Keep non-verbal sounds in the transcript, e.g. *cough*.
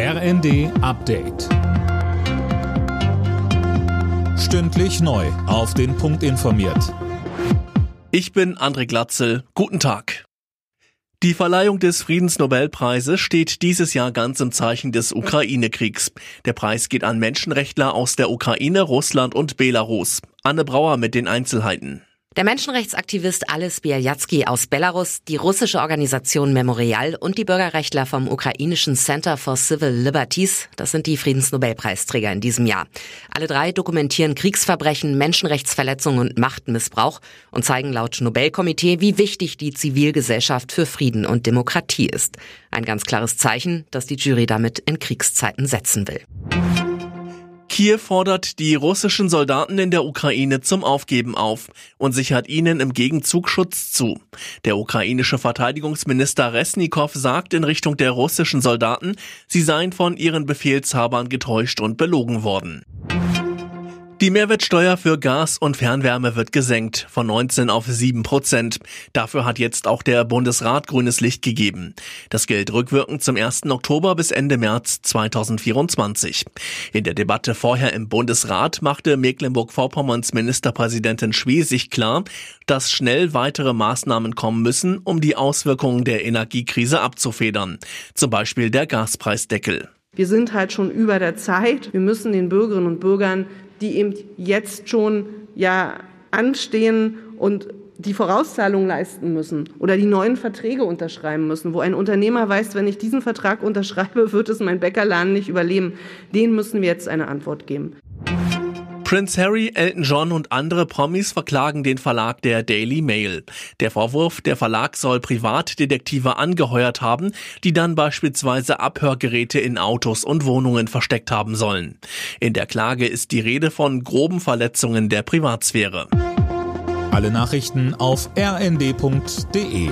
RND Update. Stündlich neu. Auf den Punkt informiert. Ich bin André Glatzel. Guten Tag. Die Verleihung des Friedensnobelpreises steht dieses Jahr ganz im Zeichen des Ukraine-Kriegs. Der Preis geht an Menschenrechtler aus der Ukraine, Russland und Belarus. Anne Brauer mit den Einzelheiten. Der Menschenrechtsaktivist Ales Bialyatsky aus Belarus, die russische Organisation Memorial und die Bürgerrechtler vom ukrainischen Center for Civil Liberties, das sind die Friedensnobelpreisträger in diesem Jahr. Alle drei dokumentieren Kriegsverbrechen, Menschenrechtsverletzungen und Machtmissbrauch und zeigen laut Nobelkomitee, wie wichtig die Zivilgesellschaft für Frieden und Demokratie ist. Ein ganz klares Zeichen, dass die Jury damit in Kriegszeiten setzen will. Kiew fordert die russischen Soldaten in der Ukraine zum Aufgeben auf und sichert ihnen im Gegenzug Schutz zu. Der ukrainische Verteidigungsminister Resnikow sagt in Richtung der russischen Soldaten, sie seien von ihren Befehlshabern getäuscht und belogen worden. Die Mehrwertsteuer für Gas und Fernwärme wird gesenkt von 19 auf 7 Prozent. Dafür hat jetzt auch der Bundesrat grünes Licht gegeben. Das gilt rückwirkend zum 1. Oktober bis Ende März 2024. In der Debatte vorher im Bundesrat machte Mecklenburg-Vorpommerns Ministerpräsidentin Schwesig klar, dass schnell weitere Maßnahmen kommen müssen, um die Auswirkungen der Energiekrise abzufedern. Zum Beispiel der Gaspreisdeckel. Wir sind halt schon über der Zeit. Wir müssen den Bürgerinnen und Bürgern die eben jetzt schon ja anstehen und die Vorauszahlung leisten müssen oder die neuen Verträge unterschreiben müssen, wo ein Unternehmer weiß, wenn ich diesen Vertrag unterschreibe, *laughs* wird es mein Bäckerladen nicht überleben. Den müssen wir jetzt eine Antwort geben. Prince Harry, Elton John und andere Promis verklagen den Verlag der Daily Mail. Der Vorwurf, der Verlag soll Privatdetektive angeheuert haben, die dann beispielsweise Abhörgeräte in Autos und Wohnungen versteckt haben sollen. In der Klage ist die Rede von groben Verletzungen der Privatsphäre. Alle Nachrichten auf rnd.de